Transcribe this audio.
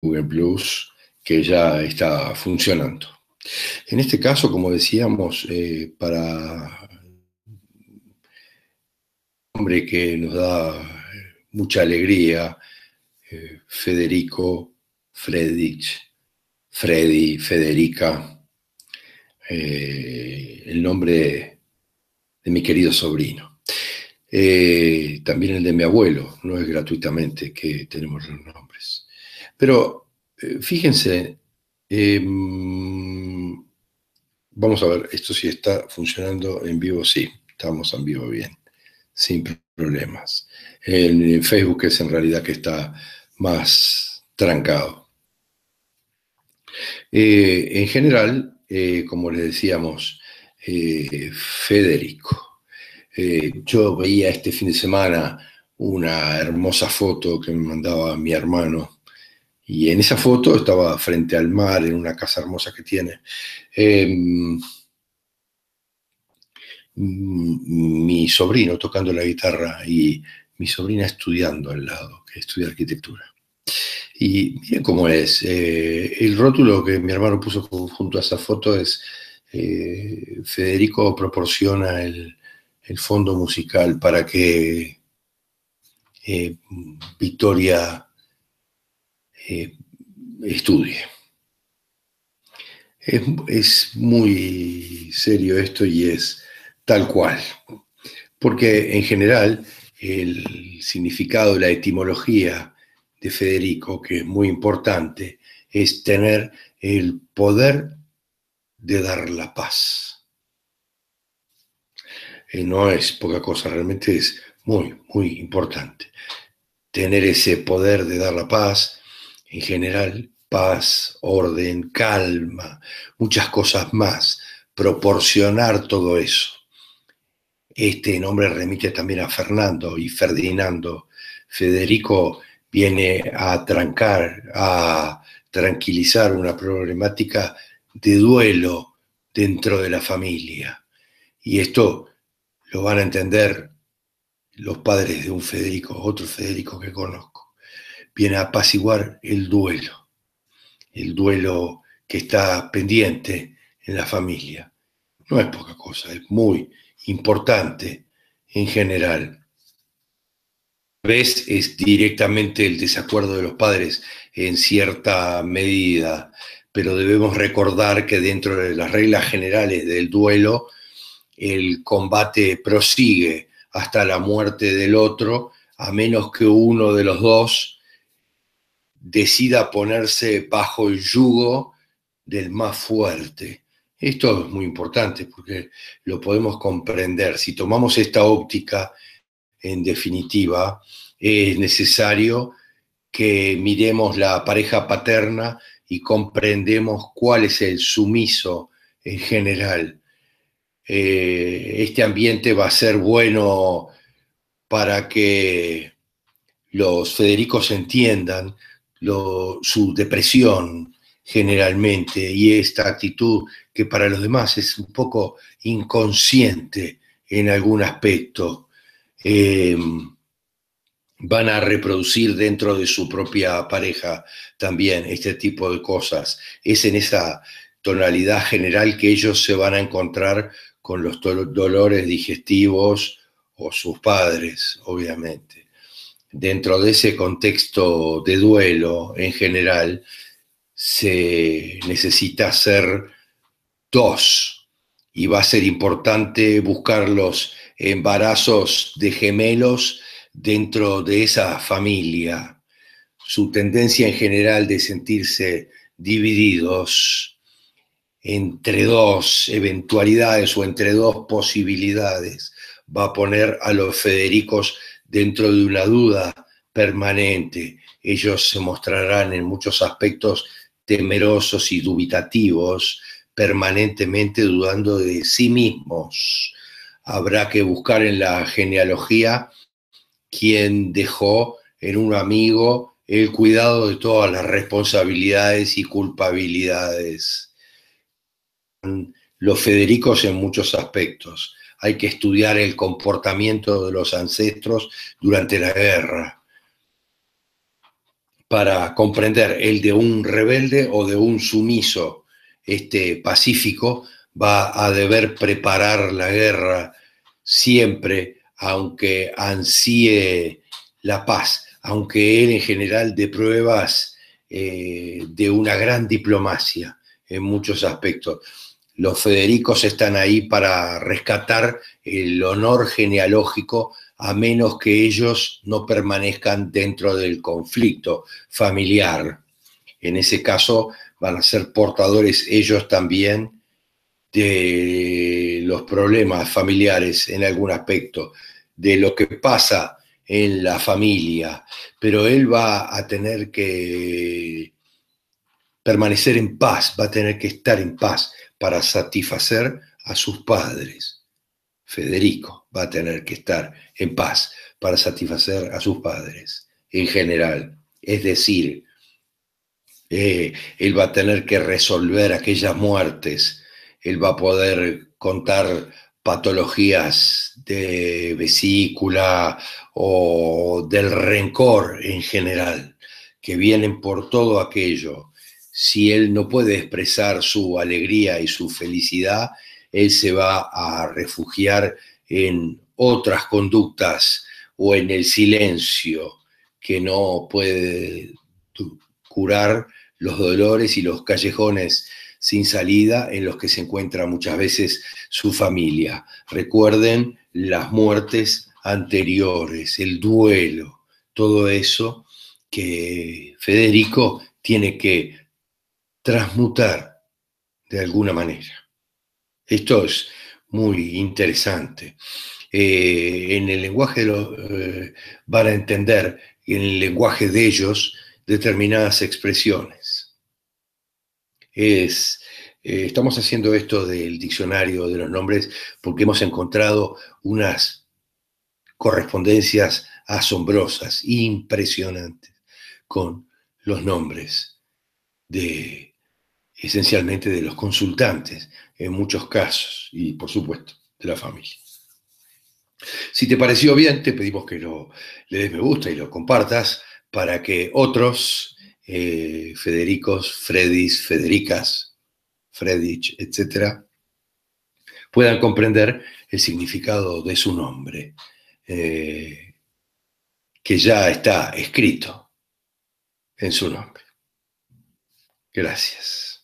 Google Plus que ya está funcionando. En este caso, como decíamos, eh, para un hombre que nos da mucha alegría, eh, Federico, Fredich, Freddy, Federica, eh, el nombre de mi querido sobrino. también el de mi abuelo, no es gratuitamente que tenemos los nombres. Pero eh, fíjense, em, vamos a ver, esto sí está funcionando en vivo, sí, estamos en vivo bien, sin problemas. En Facebook es en realidad que está más trancado. Eh, en general, eh, como les decíamos, Federico, yo veía este fin de semana una hermosa foto que me mandaba mi hermano y en esa foto estaba frente al mar, en una casa hermosa que tiene. Em, mi sobrino tocando la guitarra y mi sobrina estudiando al lado, que estudia arquitectura. Y miren cómo es. Eh, el rótulo que mi hermano puso junto a esa foto es eh, Federico proporciona el, fondo musical para que eh, Victoria eh, estudie. Es, muy serio esto y es tal cual, porque en general el significado, la etimología de Federico, que es muy importante, es tener el poder de dar la paz. Y no es poca cosa, realmente es muy, muy importante. Tener ese poder de dar la paz, en general, paz, orden, calma, muchas cosas más, proporcionar todo eso. Este nombre remite también a Fernando y Ferdinando. Federico viene a trancar, a tranquilizar una problemática de duelo dentro de la familia. Y esto lo van a entender los padres de un Federico, otro Federico que conozco viene a apaciguar el duelo, el duelo que está pendiente en la familia. No es poca cosa, es muy importante en general. Ves, es directamente el desacuerdo de los padres en cierta medida, pero debemos recordar que dentro de las reglas generales del duelo, el combate prosigue hasta la muerte del otro, a menos que uno de los dos decida ponerse bajo el yugo del más fuerte. Esto es muy importante porque lo podemos comprender. Si tomamos esta óptica, en definitiva, es necesario que miremos la pareja paterna y comprendemos cuál es el sumiso en general. Eh, este ambiente va a ser bueno para que los Federicos entiendan su depresión generalmente y esta actitud que para los demás es un poco inconsciente en algún aspecto, em, van a reproducir dentro de su propia pareja también este tipo de cosas. Es en esa tonalidad general que ellos se van a encontrar con los dolores digestivos o sus padres, obviamente dentro de ese contexto de duelo en general, se necesita ser dos y va a ser importante buscar los embarazos de gemelos dentro de esa familia. Su tendencia en general de sentirse divididos entre dos eventualidades o entre dos posibilidades va a poner a los Federicos dentro de una duda permanente. Ellos se mostrarán en muchos aspectos temerosos y dubitativos, permanentemente dudando de sí mismos. Habrá que buscar en la genealogía quien dejó en un amigo el cuidado de todas las responsabilidades y culpabilidades. Los Federicos en muchos aspectos hay que estudiar el comportamiento de los ancestros durante la guerra. para comprender el de un rebelde o de un sumiso este, pacífico, va a deber preparar la guerra siempre, aunque ansíe la paz, aunque él en general de pruebas eh, de una gran diplomacia en muchos aspectos. Los Federicos están ahí para rescatar el honor genealógico a menos que ellos no permanezcan dentro del conflicto familiar. En ese caso van a ser portadores ellos también de los problemas familiares en algún aspecto, de lo que pasa en la familia, pero él va a tener que permanecer en paz, va a tener que estar en paz para satisfacer a sus padres. Federico va a tener que estar en paz para satisfacer a sus padres en general. Es decir, eh, él va a tener que resolver aquellas muertes, él va a poder contar patologías de vesícula o del rencor en general, que vienen por todo aquello. Si él no puede expresar su alegría y su felicidad, él se va a refugiar en otras conductas o en el silencio que no puede curar los dolores y los callejones sin salida en los que se encuentra muchas veces su familia. Recuerden las muertes anteriores, el duelo, todo eso que Federico tiene que transmutar de alguna manera. Esto es muy interesante. Eh, en el lenguaje de los, eh, van a entender en el lenguaje de ellos determinadas expresiones. Es, eh, estamos haciendo esto del diccionario de los nombres porque hemos encontrado unas correspondencias asombrosas, impresionantes, con los nombres de esencialmente de los consultantes, en muchos casos, y por supuesto, de la familia. Si te pareció bien, te pedimos que lo, le des me gusta y lo compartas para que otros, eh, Federicos, Fredis, Federicas, Fredich, etcétera, puedan comprender el significado de su nombre, eh, que ya está escrito en su nombre. Gracias.